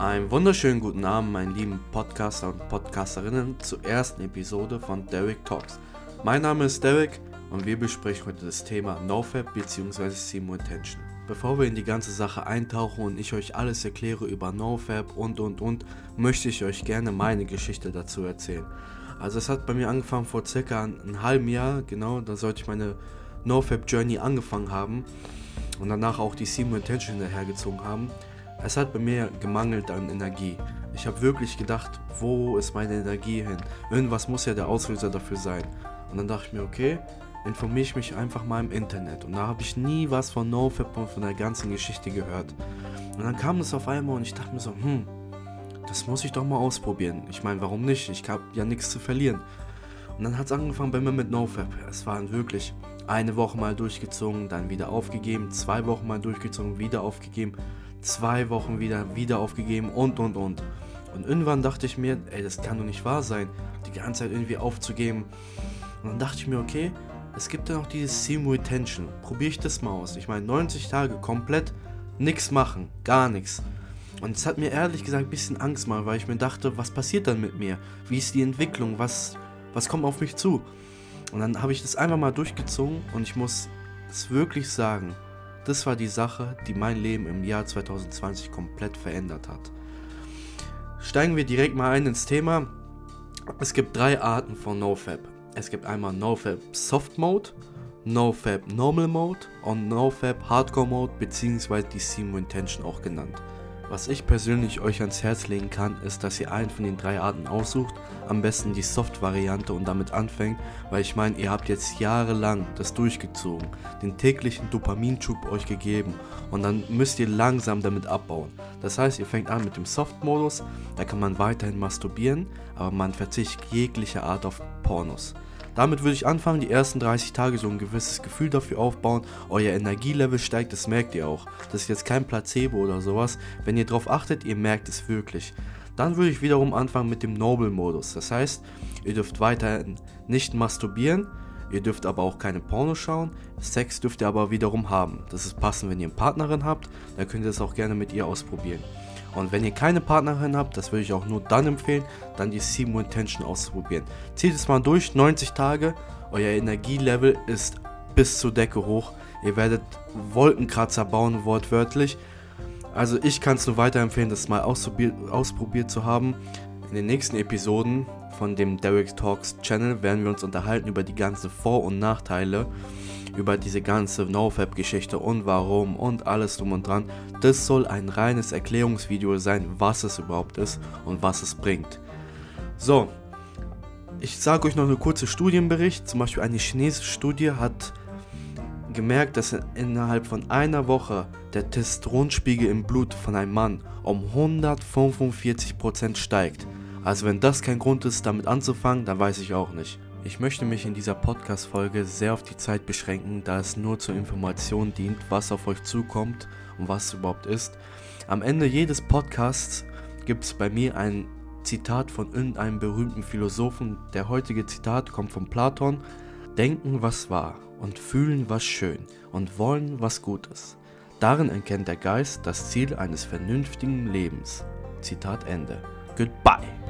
Einen wunderschönen guten Abend, meine lieben Podcaster und Podcasterinnen, zur ersten Episode von Derek Talks. Mein Name ist Derek und wir besprechen heute das Thema NoFap bzw. Simo Intention. Bevor wir in die ganze Sache eintauchen und ich euch alles erkläre über NoFap und und und, möchte ich euch gerne meine Geschichte dazu erzählen. Also es hat bei mir angefangen vor circa einem halben Jahr, genau, da sollte ich meine NoFap Journey angefangen haben und danach auch die Simo Intention hinterhergezogen haben. Es hat bei mir gemangelt an Energie. Ich habe wirklich gedacht, wo ist meine Energie hin? Irgendwas muss ja der Auslöser dafür sein. Und dann dachte ich mir, okay, informiere ich mich einfach mal im Internet. Und da habe ich nie was von NoFap und von der ganzen Geschichte gehört. Und dann kam es auf einmal und ich dachte mir so, hm, das muss ich doch mal ausprobieren. Ich meine, warum nicht? Ich habe ja nichts zu verlieren. Und dann hat es angefangen bei mir mit NoFap. Es waren wirklich eine Woche mal durchgezogen, dann wieder aufgegeben, zwei Wochen mal durchgezogen, wieder aufgegeben zwei Wochen wieder, wieder aufgegeben und und und. Und irgendwann dachte ich mir, ey, das kann doch nicht wahr sein, die ganze Zeit irgendwie aufzugeben. Und dann dachte ich mir, okay, es gibt ja noch dieses Simu Retention. Probiere ich das mal aus. Ich meine, 90 Tage komplett nichts machen, gar nichts. Und es hat mir ehrlich gesagt ein bisschen Angst mal, weil ich mir dachte, was passiert dann mit mir? Wie ist die Entwicklung? Was, was kommt auf mich zu? Und dann habe ich das einfach mal durchgezogen und ich muss es wirklich sagen, das war die Sache, die mein Leben im Jahr 2020 komplett verändert hat. Steigen wir direkt mal ein ins Thema. Es gibt drei Arten von NoFap. Es gibt einmal NoFap Soft Mode, NoFap Normal Mode und NoFap Hardcore Mode bzw. die Simo Intention auch genannt. Was ich persönlich euch ans Herz legen kann, ist, dass ihr einen von den drei Arten aussucht, am besten die Soft-Variante und damit anfängt, weil ich meine, ihr habt jetzt jahrelang das durchgezogen, den täglichen Dopaminschub euch gegeben und dann müsst ihr langsam damit abbauen. Das heißt, ihr fängt an mit dem Soft-Modus, da kann man weiterhin masturbieren, aber man verzichtet jegliche Art auf Pornos. Damit würde ich anfangen, die ersten 30 Tage so ein gewisses Gefühl dafür aufbauen. Euer Energielevel steigt, das merkt ihr auch. Das ist jetzt kein Placebo oder sowas. Wenn ihr darauf achtet, ihr merkt es wirklich. Dann würde ich wiederum anfangen mit dem Noble-Modus. Das heißt, ihr dürft weiterhin nicht masturbieren, ihr dürft aber auch keine Porno schauen. Sex dürft ihr aber wiederum haben. Das ist passend, wenn ihr eine Partnerin habt, dann könnt ihr das auch gerne mit ihr ausprobieren. Und wenn ihr keine Partnerin habt, das würde ich auch nur dann empfehlen, dann die Simo Intention auszuprobieren. Zieht es mal durch, 90 Tage, euer Energielevel ist bis zur Decke hoch. Ihr werdet Wolkenkratzer bauen, wortwörtlich. Also ich kann es nur weiterempfehlen, das mal ausprobiert, ausprobiert zu haben. In den nächsten Episoden von dem Derek Talks Channel werden wir uns unterhalten über die ganzen Vor- und Nachteile über diese ganze NoFap-Geschichte und warum und alles drum und dran. Das soll ein reines Erklärungsvideo sein, was es überhaupt ist und was es bringt. So, ich sage euch noch eine kurze Studienbericht. Zum Beispiel eine chinesische Studie hat gemerkt, dass innerhalb von einer Woche der Testosteronspiegel im Blut von einem Mann um 145% steigt. Also wenn das kein Grund ist, damit anzufangen, dann weiß ich auch nicht. Ich möchte mich in dieser Podcast-Folge sehr auf die Zeit beschränken, da es nur zur Information dient, was auf euch zukommt und was es überhaupt ist. Am Ende jedes Podcasts gibt es bei mir ein Zitat von irgendeinem berühmten Philosophen. Der heutige Zitat kommt von Platon. Denken, was wahr und fühlen, was schön und wollen, was Gutes. Darin erkennt der Geist das Ziel eines vernünftigen Lebens. Zitat Ende. Goodbye.